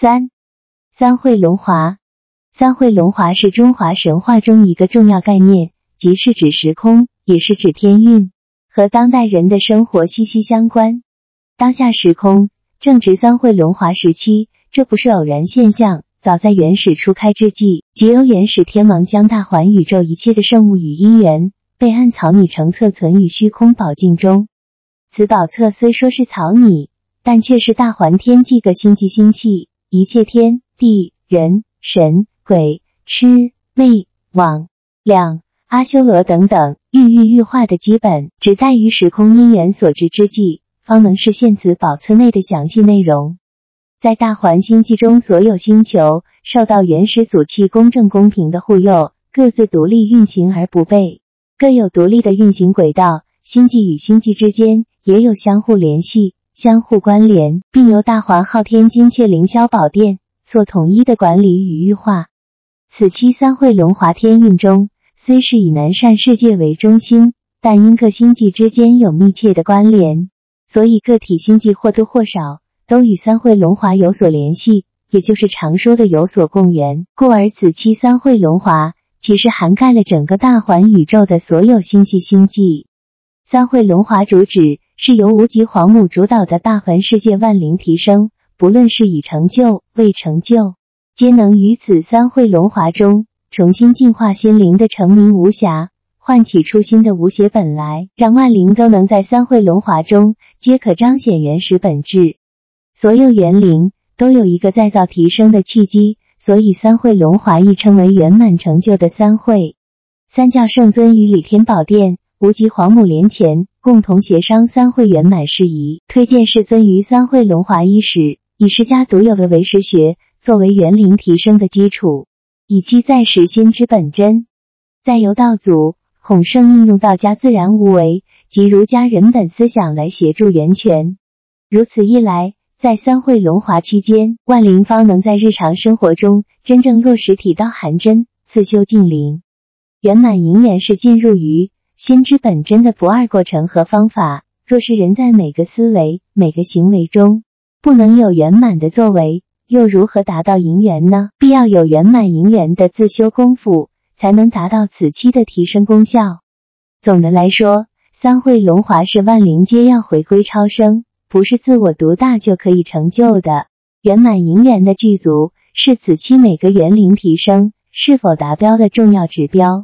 三、三会龙华。三会龙华是中华神话中一个重要概念，即是指时空，也是指天运，和当代人的生活息息相关。当下时空正值三会龙华时期，这不是偶然现象。早在原始初开之际，即由原始天王将大环宇宙一切的圣物与因缘，被暗草拟成册，存于虚空宝镜中。此宝册虽说是草拟，但却是大环天际各星际星系一切天地人神鬼魑魅魍魉阿修罗等等郁郁欲化的基本，只在于时空因缘所致之际，方能实现此宝册内的详细内容。在大环星际中，所有星球受到原始祖气公正公平的护佑，各自独立运行而不悖，各有独立的运行轨道。星际与星际之间也有相互联系、相互关联，并由大环昊天金阙凌霄宝殿做统一的管理与预化。此期三会龙华天运中，虽是以南赡世界为中心，但因各星际之间有密切的关联，所以个体星际或多或少。都与三会龙华有所联系，也就是常说的有所共源，故而此期三会龙华其实涵盖了整个大环宇宙的所有星系星际。三会龙华主旨是由无极皇母主导的大环世界万灵提升，不论是已成就未成就，皆能于此三会龙华中重新净化心灵的成名无瑕，唤起初心的无邪本来，让万灵都能在三会龙华中皆可彰显原始本质。所有元灵都有一个再造提升的契机，所以三会龙华亦称为圆满成就的三会。三教圣尊与李天宝殿、无极皇母莲前共同协商三会圆满事宜，推荐世尊于三会龙华伊始，以释迦独有的唯识学作为园灵提升的基础，以期再实心之本真。再由道祖孔圣应用道家自然无为及儒家人本思想来协助源泉，如此一来。在三会龙华期间，万灵方能在日常生活中真正落实体道含真、自修净灵。圆满迎缘是进入于心之本真的不二过程和方法。若是人在每个思维、每个行为中不能有圆满的作为，又如何达到迎缘呢？必要有圆满迎缘的自修功夫，才能达到此期的提升功效。总的来说，三会龙华是万灵皆要回归超生。不是自我独大就可以成就的圆满银元的具足，是此期每个园灵提升是否达标的重要指标。